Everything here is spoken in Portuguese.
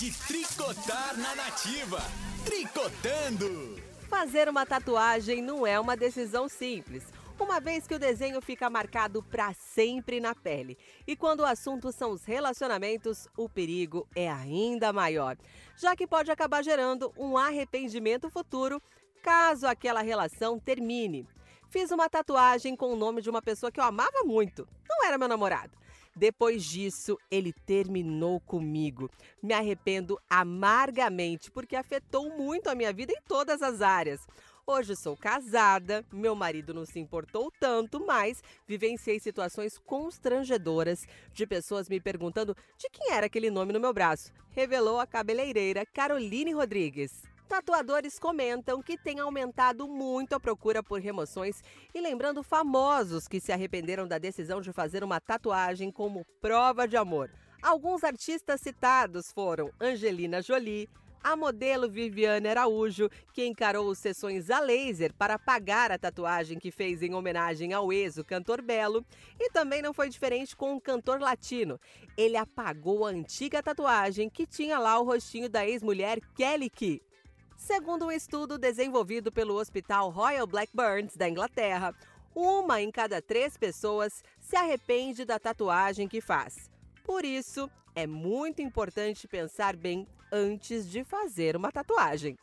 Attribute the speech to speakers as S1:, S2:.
S1: de tricotar na nativa. Tricotando!
S2: Fazer uma tatuagem não é uma decisão simples, uma vez que o desenho fica marcado para sempre na pele. E quando o assunto são os relacionamentos, o perigo é ainda maior, já que pode acabar gerando um arrependimento futuro caso aquela relação termine. Fiz uma tatuagem com o nome de uma pessoa que eu amava muito. Não era meu namorado. Depois disso, ele terminou comigo. Me arrependo amargamente porque afetou muito a minha vida em todas as áreas. Hoje sou casada, meu marido não se importou tanto, mas vivenciei situações constrangedoras de pessoas me perguntando de quem era aquele nome no meu braço. Revelou a cabeleireira Caroline Rodrigues. Tatuadores comentam que tem aumentado muito a procura por remoções e lembrando famosos que se arrependeram da decisão de fazer uma tatuagem como prova de amor. Alguns artistas citados foram Angelina Jolie, a modelo Viviane Araújo, que encarou sessões a laser para apagar a tatuagem que fez em homenagem ao ex, cantor Belo, e também não foi diferente com o cantor latino. Ele apagou a antiga tatuagem que tinha lá o rostinho da ex-mulher Kelly Key. Segundo um estudo desenvolvido pelo Hospital Royal Blackburns da Inglaterra, uma em cada três pessoas se arrepende da tatuagem que faz. Por isso, é muito importante pensar bem antes de fazer uma tatuagem.